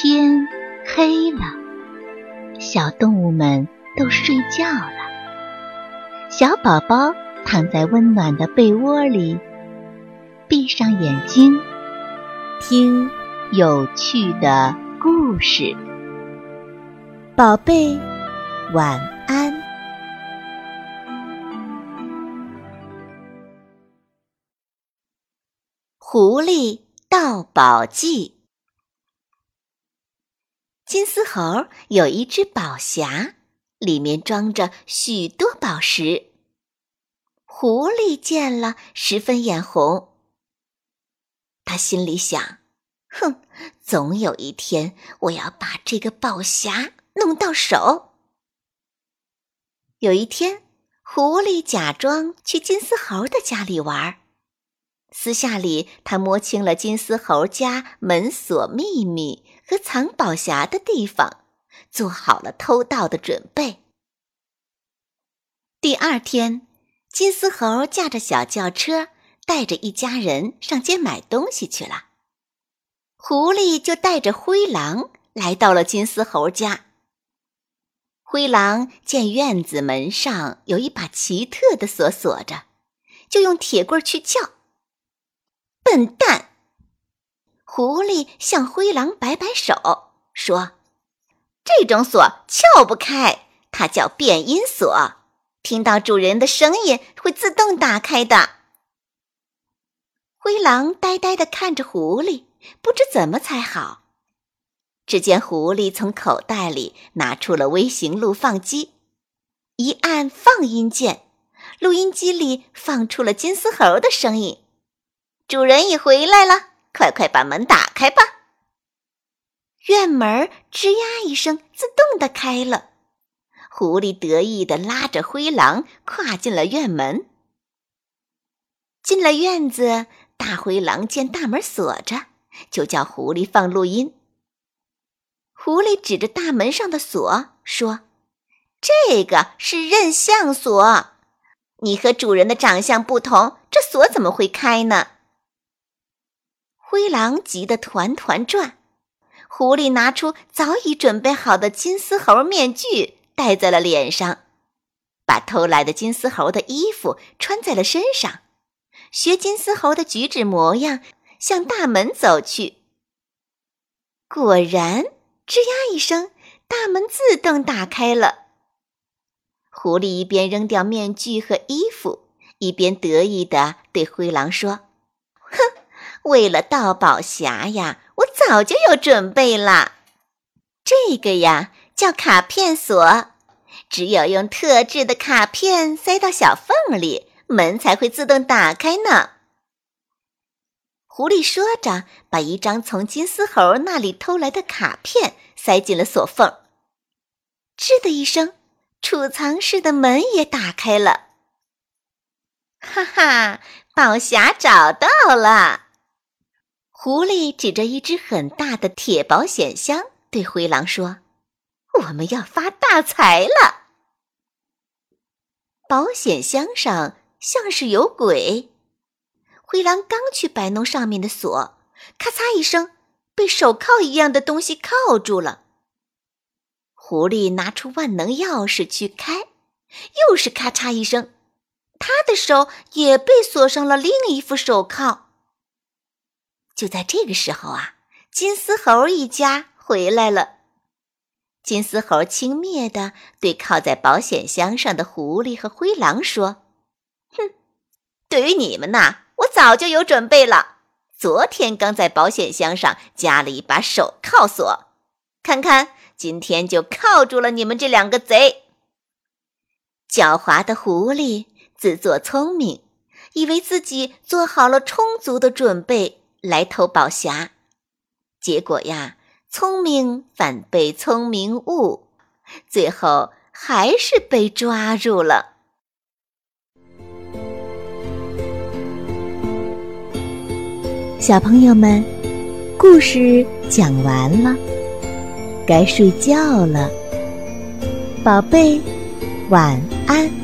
天黑了，小动物们都睡觉了。小宝宝躺在温暖的被窝里，闭上眼睛，听有趣的故事。宝贝，晚安。狐狸盗宝记。金丝猴有一只宝匣，里面装着许多宝石。狐狸见了，十分眼红。他心里想：“哼，总有一天我要把这个宝匣弄到手。”有一天，狐狸假装去金丝猴的家里玩，私下里他摸清了金丝猴家门锁秘密。和藏宝匣的地方，做好了偷盗的准备。第二天，金丝猴驾着小轿车，带着一家人上街买东西去了。狐狸就带着灰狼来到了金丝猴家。灰狼见院子门上有一把奇特的锁锁着，就用铁棍去撬。笨蛋！狐狸向灰狼摆摆手，说：“这种锁撬不开，它叫变音锁，听到主人的声音会自动打开的。”灰狼呆呆地看着狐狸，不知怎么才好。只见狐狸从口袋里拿出了微型录放机，一按放音键，录音机里放出了金丝猴的声音：“主人已回来了。”快快把门打开吧！院门吱呀一声，自动的开了。狐狸得意的拉着灰狼跨进了院门。进了院子，大灰狼见大门锁着，就叫狐狸放录音。狐狸指着大门上的锁说：“这个是认相锁，你和主人的长相不同，这锁怎么会开呢？”灰狼急得团团转，狐狸拿出早已准备好的金丝猴面具戴在了脸上，把偷来的金丝猴的衣服穿在了身上，学金丝猴的举止模样向大门走去。果然，吱呀一声，大门自动打开了。狐狸一边扔掉面具和衣服，一边得意地对灰狼说。为了盗宝匣呀，我早就有准备了。这个呀叫卡片锁，只有用特制的卡片塞到小缝里，门才会自动打开呢。狐狸说着，把一张从金丝猴那里偷来的卡片塞进了锁缝。吱的一声，储藏室的门也打开了。哈哈，宝匣找到了！狐狸指着一只很大的铁保险箱，对灰狼说：“我们要发大财了。”保险箱上像是有鬼。灰狼刚去摆弄上面的锁，咔嚓一声，被手铐一样的东西铐住了。狐狸拿出万能钥匙去开，又是咔嚓一声，他的手也被锁上了另一副手铐。就在这个时候啊，金丝猴一家回来了。金丝猴轻蔑地对靠在保险箱上的狐狸和灰狼说：“哼，对于你们呐，我早就有准备了。昨天刚在保险箱上加了一把手铐锁，看看今天就铐住了你们这两个贼。”狡猾的狐狸自作聪明，以为自己做好了充足的准备。来偷宝匣，结果呀，聪明反被聪明误，最后还是被抓住了。小朋友们，故事讲完了，该睡觉了，宝贝，晚安。